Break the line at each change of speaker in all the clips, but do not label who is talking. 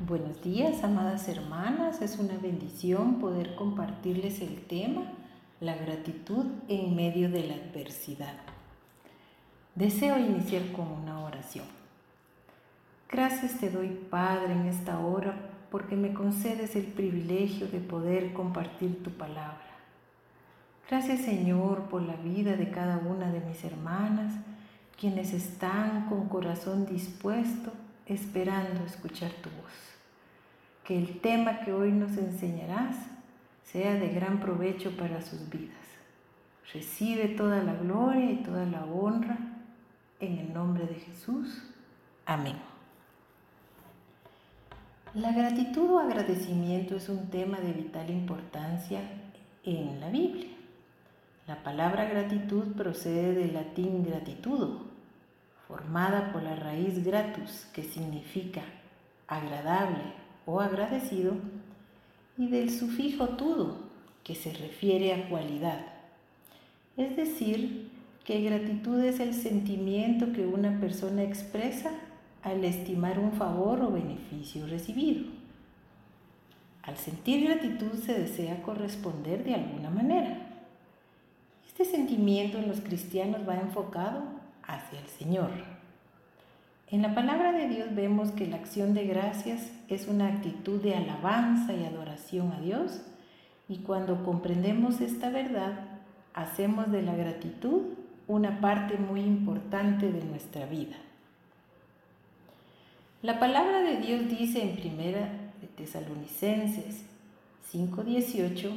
Buenos días, amadas hermanas. Es una bendición poder compartirles el tema, la gratitud en medio de la adversidad. Deseo iniciar con una oración. Gracias te doy, Padre, en esta hora porque me concedes el privilegio de poder compartir tu palabra. Gracias, Señor, por la vida de cada una de mis hermanas, quienes están con corazón dispuesto esperando escuchar tu voz. Que el tema que hoy nos enseñarás sea de gran provecho para sus vidas. Recibe toda la gloria y toda la honra en el nombre de Jesús. Amén. La gratitud o agradecimiento es un tema de vital importancia en la Biblia. La palabra gratitud procede del latín gratitudo, formada por la raíz gratus, que significa agradable o agradecido, y del sufijo tudo, que se refiere a cualidad. Es decir, que gratitud es el sentimiento que una persona expresa al estimar un favor o beneficio recibido. Al sentir gratitud se desea corresponder de alguna manera. Este sentimiento en los cristianos va enfocado hacia el Señor. En la palabra de Dios vemos que la acción de gracias es una actitud de alabanza y adoración a Dios y cuando comprendemos esta verdad, hacemos de la gratitud una parte muy importante de nuestra vida. La palabra de Dios dice en primera de Tesalonicenses 5:18,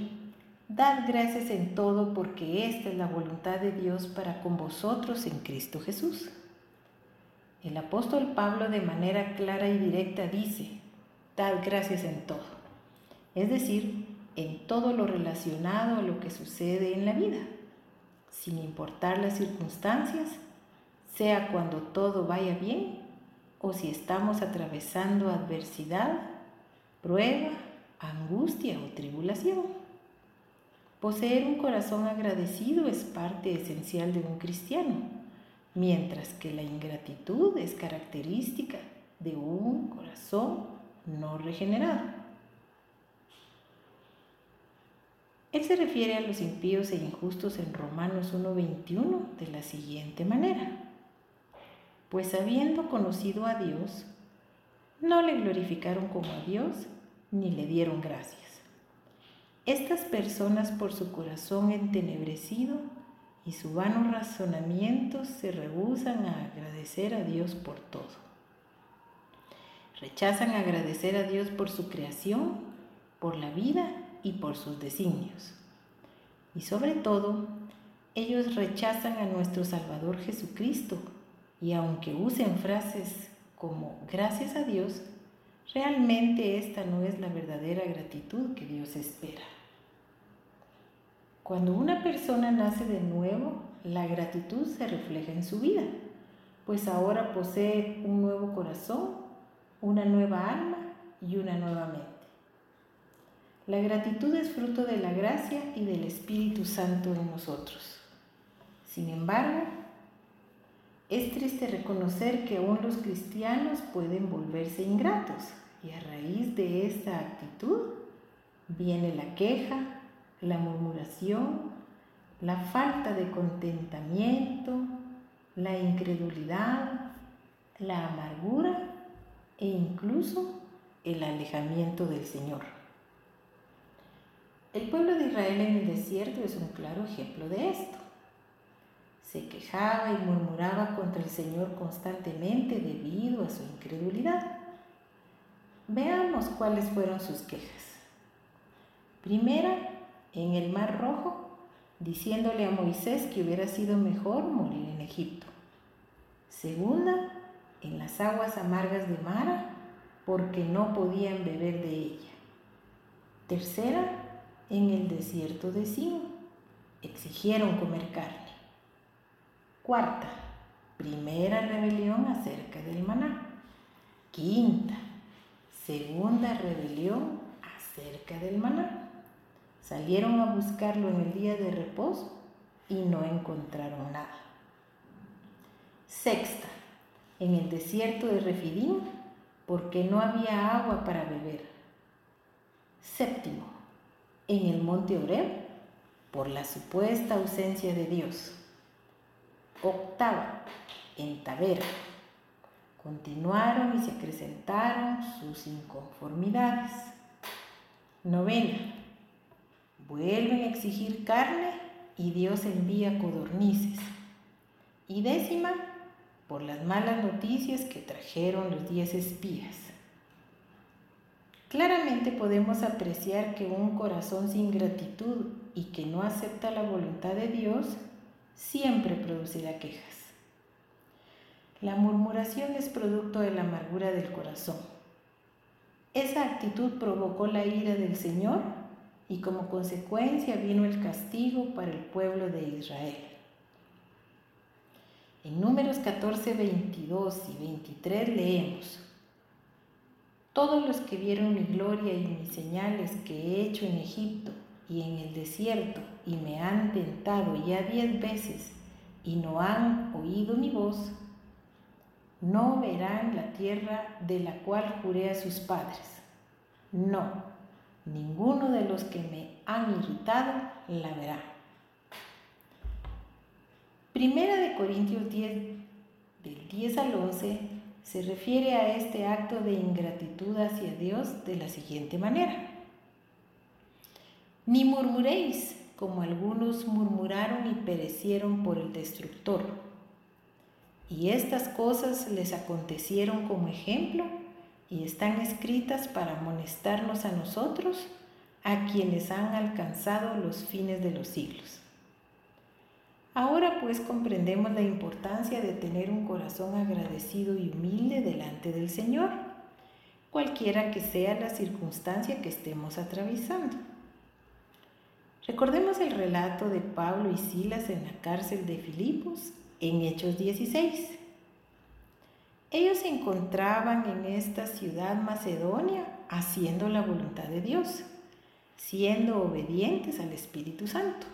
Dad gracias en todo porque esta es la voluntad de Dios para con vosotros en Cristo Jesús. El apóstol Pablo de manera clara y directa dice, Dad gracias en todo. Es decir, en todo lo relacionado a lo que sucede en la vida, sin importar las circunstancias, sea cuando todo vaya bien o si estamos atravesando adversidad, prueba, angustia o tribulación. Poseer un corazón agradecido es parte esencial de un cristiano, mientras que la ingratitud es característica de un corazón no regenerado. Él se refiere a los impíos e injustos en Romanos 1.21 de la siguiente manera. Pues habiendo conocido a Dios, no le glorificaron como a Dios ni le dieron gracias estas personas por su corazón entenebrecido y su vano razonamiento se rehusan a agradecer a Dios por todo. Rechazan agradecer a Dios por su creación, por la vida y por sus designios. Y sobre todo, ellos rechazan a nuestro Salvador Jesucristo y aunque usen frases como gracias a Dios, realmente esta no es la verdadera gratitud que Dios espera. Cuando una persona nace de nuevo, la gratitud se refleja en su vida, pues ahora posee un nuevo corazón, una nueva alma y una nueva mente. La gratitud es fruto de la gracia y del Espíritu Santo en nosotros. Sin embargo, es triste reconocer que aún los cristianos pueden volverse ingratos y a raíz de esta actitud viene la queja, la murmuración, la falta de contentamiento, la incredulidad, la amargura e incluso el alejamiento del Señor. El pueblo de Israel en el desierto es un claro ejemplo de esto. Se quejaba y murmuraba contra el Señor constantemente debido a su incredulidad. Veamos cuáles fueron sus quejas. Primera, en el Mar Rojo, diciéndole a Moisés que hubiera sido mejor morir en Egipto. Segunda, en las aguas amargas de Mara, porque no podían beber de ella. Tercera, en el desierto de Sin, exigieron comer carne. Cuarta, primera rebelión acerca del maná. Quinta, segunda rebelión acerca del maná. Salieron a buscarlo en el día de reposo y no encontraron nada. Sexta, en el desierto de Refidim porque no había agua para beber. Séptimo, en el monte Oreb, por la supuesta ausencia de Dios. Octava, en Tavera. Continuaron y se acrecentaron sus inconformidades. Novena, vuelven a exigir carne y Dios envía codornices. Y décima, por las malas noticias que trajeron los diez espías. Claramente podemos apreciar que un corazón sin gratitud y que no acepta la voluntad de Dios siempre producirá quejas. La murmuración es producto de la amargura del corazón. Esa actitud provocó la ira del Señor y como consecuencia vino el castigo para el pueblo de Israel. En números 14, 22 y 23 leemos, Todos los que vieron mi gloria y mis señales que he hecho en Egipto y en el desierto y me han tentado ya diez veces y no han oído mi voz, no verán la tierra de la cual juré a sus padres. No, ninguno de los que me han irritado la verá. Primera de Corintios 10, del 10 al 11, se refiere a este acto de ingratitud hacia Dios de la siguiente manera. Ni murmuréis, como algunos murmuraron y perecieron por el destructor. Y estas cosas les acontecieron como ejemplo y están escritas para amonestarnos a nosotros, a quienes han alcanzado los fines de los siglos. Ahora pues comprendemos la importancia de tener un corazón agradecido y humilde delante del Señor, cualquiera que sea la circunstancia que estemos atravesando. Recordemos el relato de Pablo y Silas en la cárcel de Filipos en Hechos 16. Ellos se encontraban en esta ciudad macedonia haciendo la voluntad de Dios, siendo obedientes al Espíritu Santo.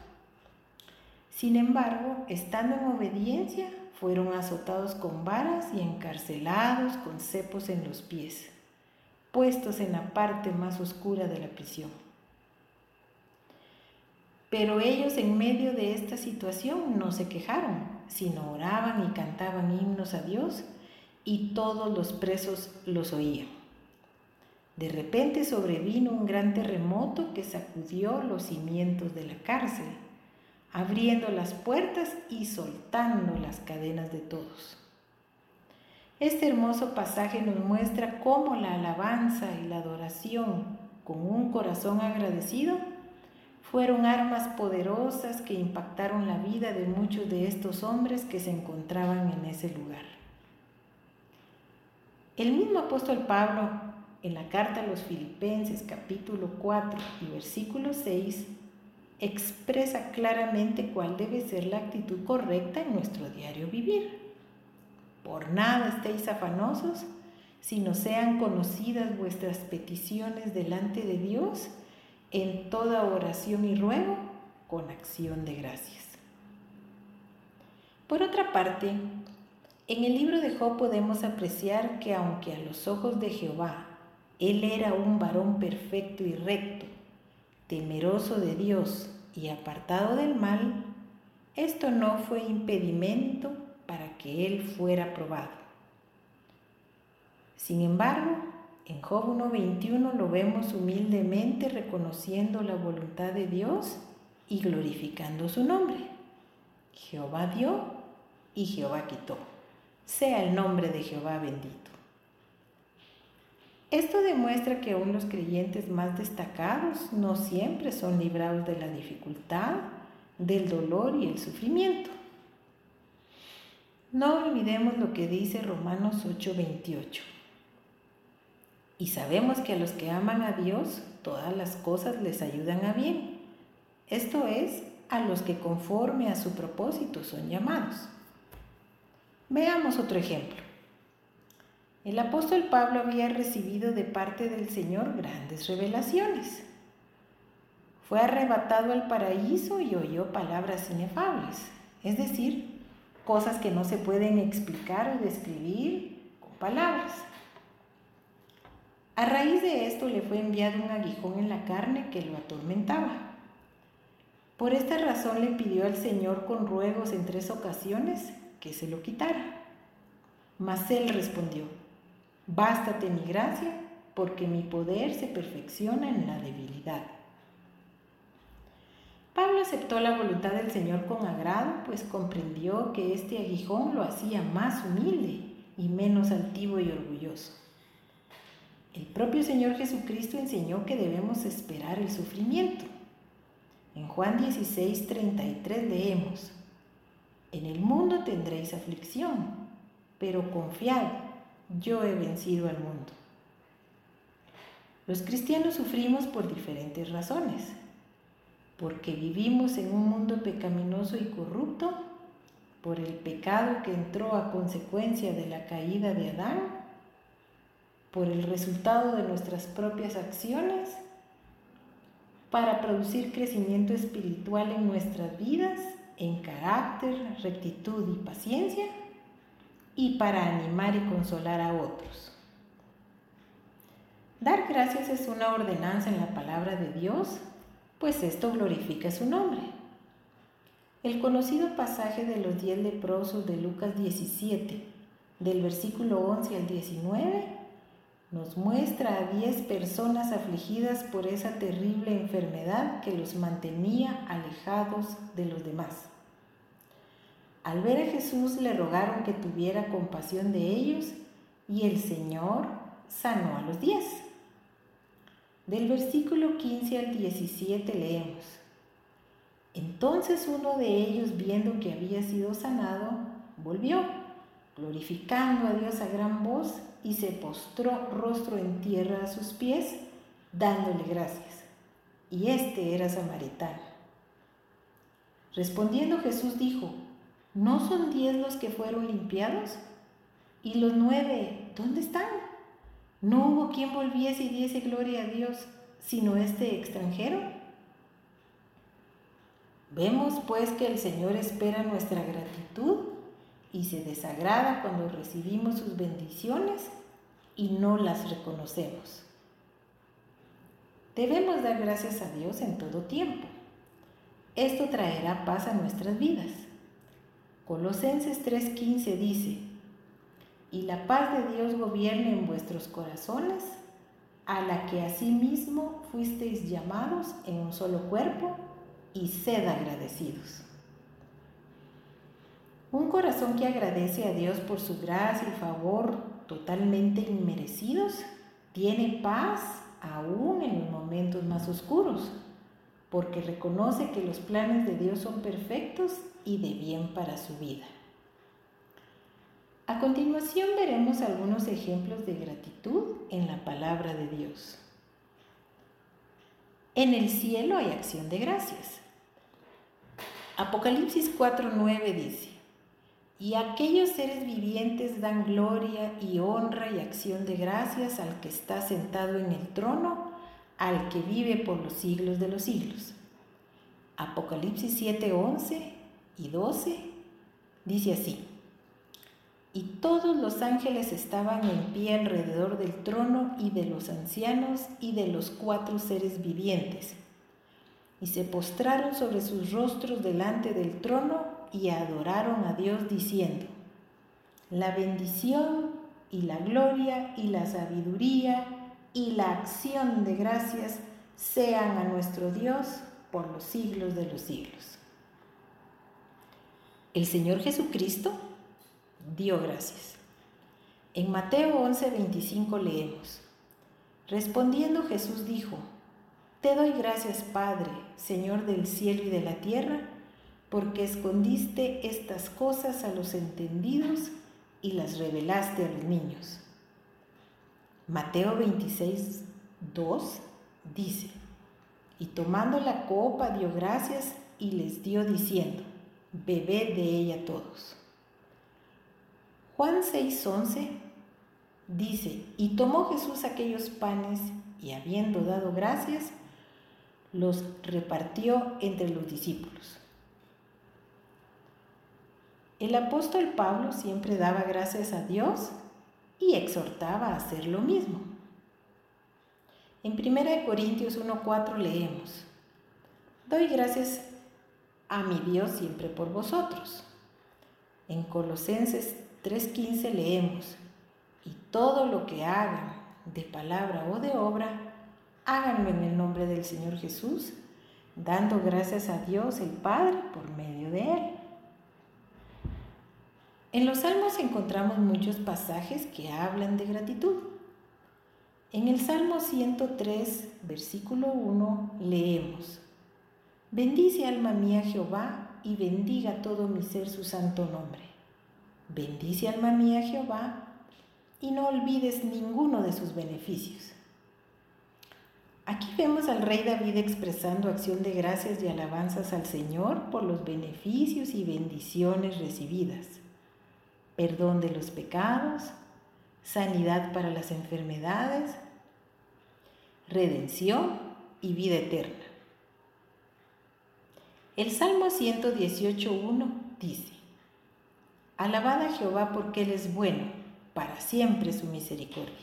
Sin embargo, estando en obediencia, fueron azotados con varas y encarcelados con cepos en los pies, puestos en la parte más oscura de la prisión. Pero ellos en medio de esta situación no se quejaron, sino oraban y cantaban himnos a Dios y todos los presos los oían. De repente sobrevino un gran terremoto que sacudió los cimientos de la cárcel, abriendo las puertas y soltando las cadenas de todos. Este hermoso pasaje nos muestra cómo la alabanza y la adoración con un corazón agradecido fueron armas poderosas que impactaron la vida de muchos de estos hombres que se encontraban en ese lugar. El mismo apóstol Pablo, en la carta a los Filipenses capítulo 4 y versículo 6, expresa claramente cuál debe ser la actitud correcta en nuestro diario vivir. Por nada estéis afanosos, sino sean conocidas vuestras peticiones delante de Dios en toda oración y ruego con acción de gracias. Por otra parte, en el libro de Job podemos apreciar que aunque a los ojos de Jehová él era un varón perfecto y recto, temeroso de Dios y apartado del mal, esto no fue impedimento para que él fuera probado. Sin embargo, en Job 1.21 lo vemos humildemente reconociendo la voluntad de Dios y glorificando su nombre. Jehová dio y Jehová quitó. Sea el nombre de Jehová bendito. Esto demuestra que aún los creyentes más destacados no siempre son librados de la dificultad, del dolor y el sufrimiento. No olvidemos lo que dice Romanos 8:28. Y sabemos que a los que aman a Dios, todas las cosas les ayudan a bien. Esto es, a los que conforme a su propósito son llamados. Veamos otro ejemplo. El apóstol Pablo había recibido de parte del Señor grandes revelaciones. Fue arrebatado al paraíso y oyó palabras inefables, es decir, cosas que no se pueden explicar o describir con palabras. A raíz de esto le fue enviado un aguijón en la carne que lo atormentaba. Por esta razón le pidió al Señor con ruegos en tres ocasiones que se lo quitara. Mas él respondió, Bástate mi gracia, porque mi poder se perfecciona en la debilidad. Pablo aceptó la voluntad del Señor con agrado, pues comprendió que este aguijón lo hacía más humilde y menos altivo y orgulloso. El propio Señor Jesucristo enseñó que debemos esperar el sufrimiento. En Juan 16, 33 leemos, En el mundo tendréis aflicción, pero confiad, yo he vencido al mundo. Los cristianos sufrimos por diferentes razones porque vivimos en un mundo pecaminoso y corrupto, por el pecado que entró a consecuencia de la caída de Adán, por el resultado de nuestras propias acciones, para producir crecimiento espiritual en nuestras vidas, en carácter, rectitud y paciencia, y para animar y consolar a otros. Dar gracias es una ordenanza en la palabra de Dios pues esto glorifica su nombre. El conocido pasaje de los diez leprosos de Lucas 17, del versículo 11 al 19, nos muestra a diez personas afligidas por esa terrible enfermedad que los mantenía alejados de los demás. Al ver a Jesús le rogaron que tuviera compasión de ellos y el Señor sanó a los diez. Del versículo 15 al 17 leemos. Entonces uno de ellos, viendo que había sido sanado, volvió, glorificando a Dios a gran voz, y se postró rostro en tierra a sus pies, dándole gracias. Y este era samaritano. Respondiendo Jesús dijo, ¿no son diez los que fueron limpiados? ¿Y los nueve, dónde están? No hubo quien volviese y diese gloria a Dios, sino este extranjero. Vemos pues que el Señor espera nuestra gratitud y se desagrada cuando recibimos sus bendiciones y no las reconocemos. Debemos dar gracias a Dios en todo tiempo. Esto traerá paz a nuestras vidas. Colosenses 3:15 dice, y la paz de Dios gobierne en vuestros corazones, a la que asimismo fuisteis llamados en un solo cuerpo, y sed agradecidos. Un corazón que agradece a Dios por su gracia y favor totalmente inmerecidos, tiene paz aún en los momentos más oscuros, porque reconoce que los planes de Dios son perfectos y de bien para su vida. A continuación veremos algunos ejemplos de gratitud en la palabra de Dios. En el cielo hay acción de gracias. Apocalipsis 4:9 dice, y aquellos seres vivientes dan gloria y honra y acción de gracias al que está sentado en el trono, al que vive por los siglos de los siglos. Apocalipsis 7:11 y 12 dice así, y todos los ángeles estaban en pie alrededor del trono y de los ancianos y de los cuatro seres vivientes. Y se postraron sobre sus rostros delante del trono y adoraron a Dios diciendo, la bendición y la gloria y la sabiduría y la acción de gracias sean a nuestro Dios por los siglos de los siglos. El Señor Jesucristo dio gracias. En Mateo 11:25 leemos, Respondiendo Jesús dijo, Te doy gracias Padre, Señor del cielo y de la tierra, porque escondiste estas cosas a los entendidos y las revelaste a los niños. Mateo 26, 2 dice, y tomando la copa dio gracias y les dio diciendo, bebed de ella todos. Juan 6:11 dice, y tomó Jesús aquellos panes y habiendo dado gracias, los repartió entre los discípulos. El apóstol Pablo siempre daba gracias a Dios y exhortaba a hacer lo mismo. En 1 Corintios 1.4 leemos, Doy gracias a mi Dios siempre por vosotros. En Colosenses 3.15 leemos, y todo lo que hagan de palabra o de obra, háganlo en el nombre del Señor Jesús, dando gracias a Dios el Padre por medio de Él. En los salmos encontramos muchos pasajes que hablan de gratitud. En el Salmo 103, versículo 1, leemos, Bendice alma mía Jehová y bendiga todo mi ser su santo nombre. Bendice alma mía Jehová y no olvides ninguno de sus beneficios. Aquí vemos al rey David expresando acción de gracias y alabanzas al Señor por los beneficios y bendiciones recibidas, perdón de los pecados, sanidad para las enfermedades, redención y vida eterna. El Salmo 118.1 dice, Alabad a Jehová porque Él es bueno, para siempre su misericordia.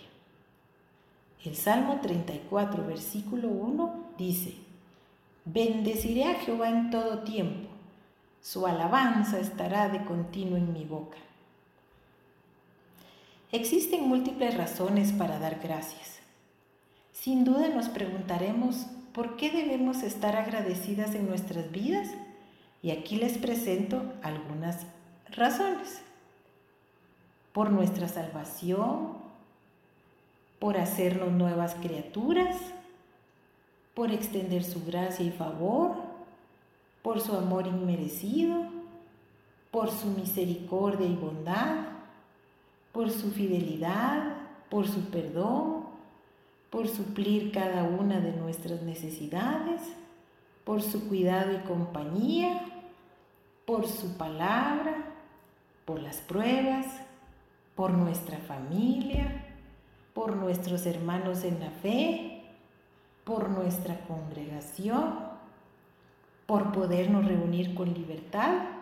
El Salmo 34, versículo 1 dice, Bendeciré a Jehová en todo tiempo, su alabanza estará de continuo en mi boca. Existen múltiples razones para dar gracias. Sin duda nos preguntaremos por qué debemos estar agradecidas en nuestras vidas y aquí les presento algunas razones. Por nuestra salvación, por hacernos nuevas criaturas, por extender su gracia y favor, por su amor inmerecido, por su misericordia y bondad, por su fidelidad, por su perdón, por suplir cada una de nuestras necesidades, por su cuidado y compañía, por su palabra, por las pruebas, por nuestra familia, por nuestros hermanos en la fe, por nuestra congregación, por podernos reunir con libertad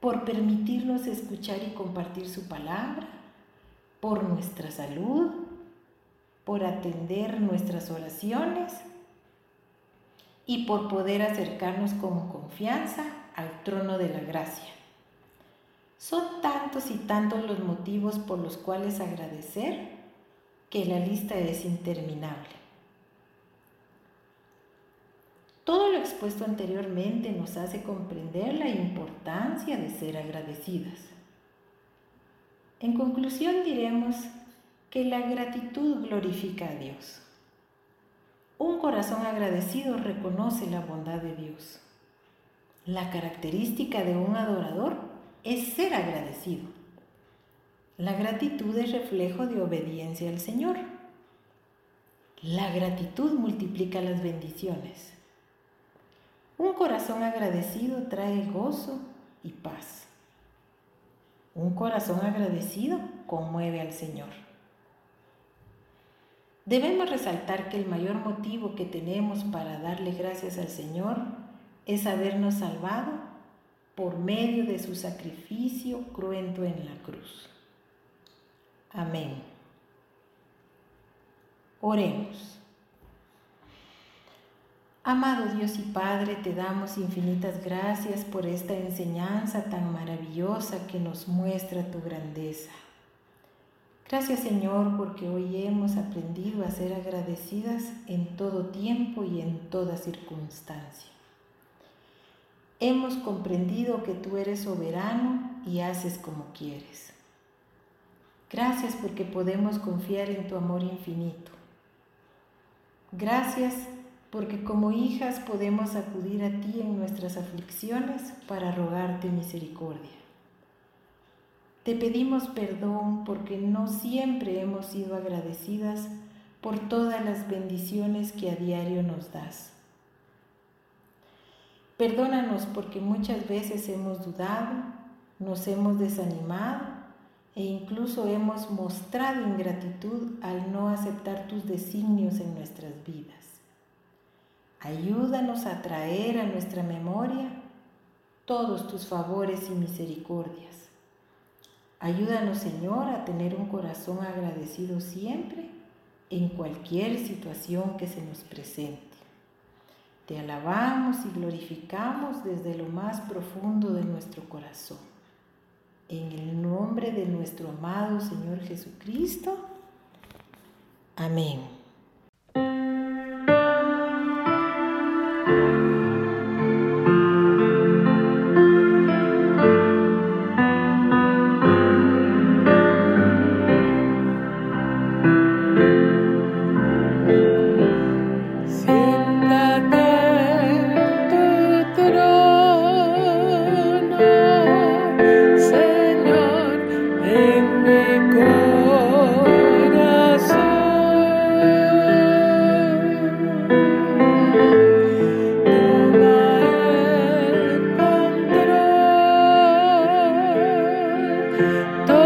por permitirnos escuchar y compartir su palabra, por nuestra salud, por atender nuestras oraciones y por poder acercarnos con confianza al trono de la gracia. Son tantos y tantos los motivos por los cuales agradecer que la lista es interminable. Todo lo expuesto anteriormente nos hace comprender la importancia de ser agradecidas. En conclusión diremos que la gratitud glorifica a Dios. Un corazón agradecido reconoce la bondad de Dios. La característica de un adorador es ser agradecido. La gratitud es reflejo de obediencia al Señor. La gratitud multiplica las bendiciones. Un corazón agradecido trae gozo y paz. Un corazón agradecido conmueve al Señor. Debemos resaltar que el mayor motivo que tenemos para darle gracias al Señor es habernos salvado por medio de su sacrificio cruento en la cruz. Amén. Oremos. Amado Dios y Padre, te damos infinitas gracias por esta enseñanza tan maravillosa que nos muestra tu grandeza. Gracias Señor porque hoy hemos aprendido a ser agradecidas en todo tiempo y en toda circunstancia. Hemos comprendido que tú eres soberano y haces como quieres. Gracias porque podemos confiar en tu amor infinito. Gracias porque como hijas podemos acudir a ti en nuestras aflicciones para rogarte misericordia. Te pedimos perdón porque no siempre hemos sido agradecidas por todas las bendiciones que a diario nos das. Perdónanos porque muchas veces hemos dudado, nos hemos desanimado e incluso hemos mostrado ingratitud al no aceptar tus designios en nuestras vidas. Ayúdanos a traer a nuestra memoria todos tus favores y misericordias. Ayúdanos, Señor, a tener un corazón agradecido siempre en cualquier situación que se nos presente. Te alabamos y glorificamos desde lo más profundo de nuestro corazón. En el nombre de nuestro amado Señor Jesucristo. Amén.
都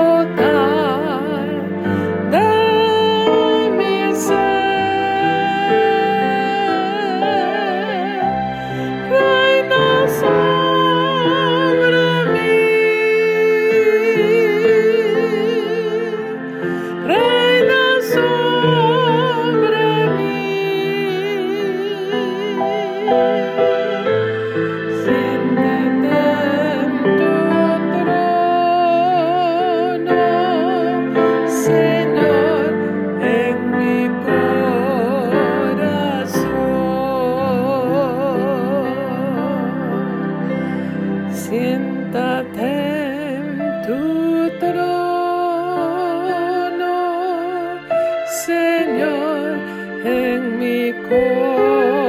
nuestro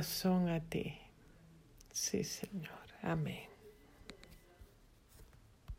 corazón a ti. Sí, Señor. Amén.